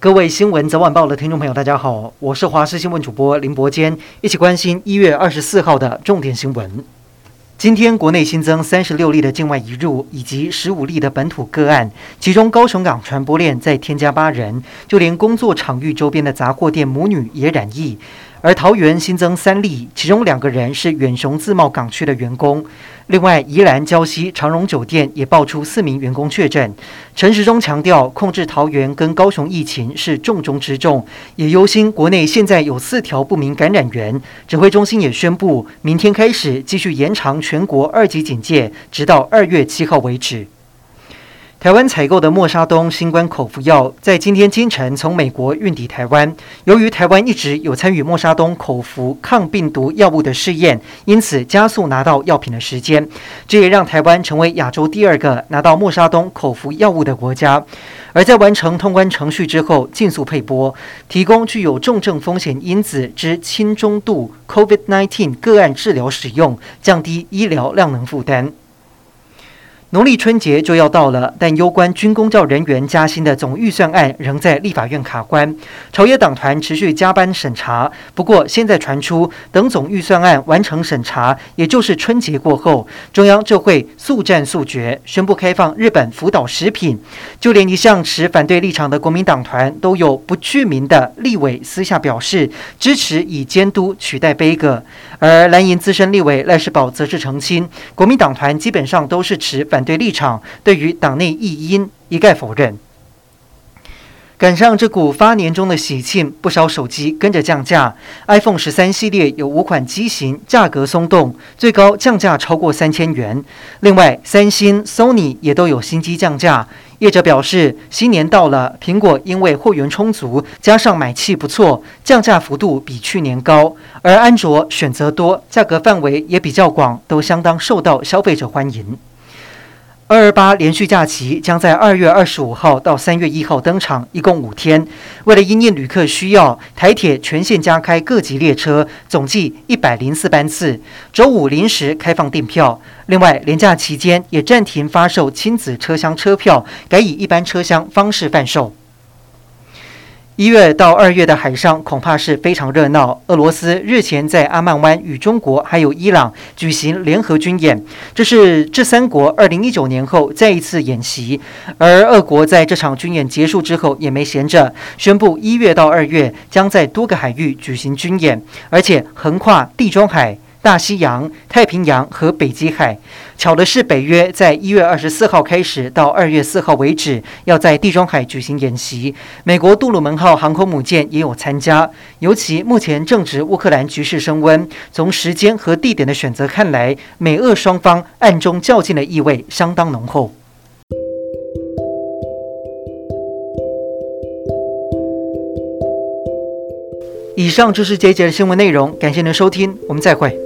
各位新闻早晚报的听众朋友，大家好，我是华视新闻主播林伯坚，一起关心一月二十四号的重点新闻。今天国内新增三十六例的境外移入，以及十五例的本土个案，其中高雄港传播链再添加八人，就连工作场域周边的杂货店母女也染疫。而桃园新增三例，其中两个人是远雄自贸港区的员工。另外，宜兰礁溪长荣酒店也爆出四名员工确诊。陈时中强调，控制桃园跟高雄疫情是重中之重，也忧心国内现在有四条不明感染源。指挥中心也宣布，明天开始继续延长全国二级警戒，直到二月七号为止。台湾采购的莫沙东新冠口服药在今天清晨从美国运抵台湾。由于台湾一直有参与莫沙东口服抗病毒药物的试验，因此加速拿到药品的时间。这也让台湾成为亚洲第二个拿到莫沙东口服药物的国家。而在完成通关程序之后，尽速配拨，提供具有重症风险因子之轻中度 COVID-19 个案治疗使用，降低医疗量能负担。农历春节就要到了，但攸关军公教人员加薪的总预算案仍在立法院卡关，朝野党团持续加班审查。不过，现在传出等总预算案完成审查，也就是春节过后，中央就会速战速决，宣布开放日本福岛食品。就连一向持反对立场的国民党团，都有不具名的立委私下表示支持以监督取代杯葛。而蓝营资深立委赖士葆则是澄清，国民党团基本上都是持反。反对立场，对于党内异音一概否认。赶上这股发年终的喜庆，不少手机跟着降价。iPhone 十三系列有五款机型价格松动，最高降价超过三千元。另外，三星、Sony 也都有新机降价。业者表示，新年到了，苹果因为货源充足，加上买气不错，降价幅度比去年高。而安卓选择多，价格范围也比较广，都相当受到消费者欢迎。二二八连续假期将在二月二十五号到三月一号登场，一共五天。为了应应旅客需要，台铁全线加开各级列车，总计一百零四班次。周五临时开放订票。另外，连假期间也暂停发售亲子车厢车票，改以一般车厢方式贩售。一月到二月的海上恐怕是非常热闹。俄罗斯日前在阿曼湾与中国还有伊朗举行联合军演，这是这三国二零一九年后再一次演习。而俄国在这场军演结束之后也没闲着，宣布一月到二月将在多个海域举行军演，而且横跨地中海。大西洋、太平洋和北极海，巧的是，北约在一月二十四号开始到二月四号为止，要在地中海举行演习。美国杜鲁门号航空母舰也有参加。尤其目前正值乌克兰局势升温，从时间和地点的选择看来，美俄双方暗中较劲的意味相当浓厚。以上就是这一节的新闻内容，感谢您收听，我们再会。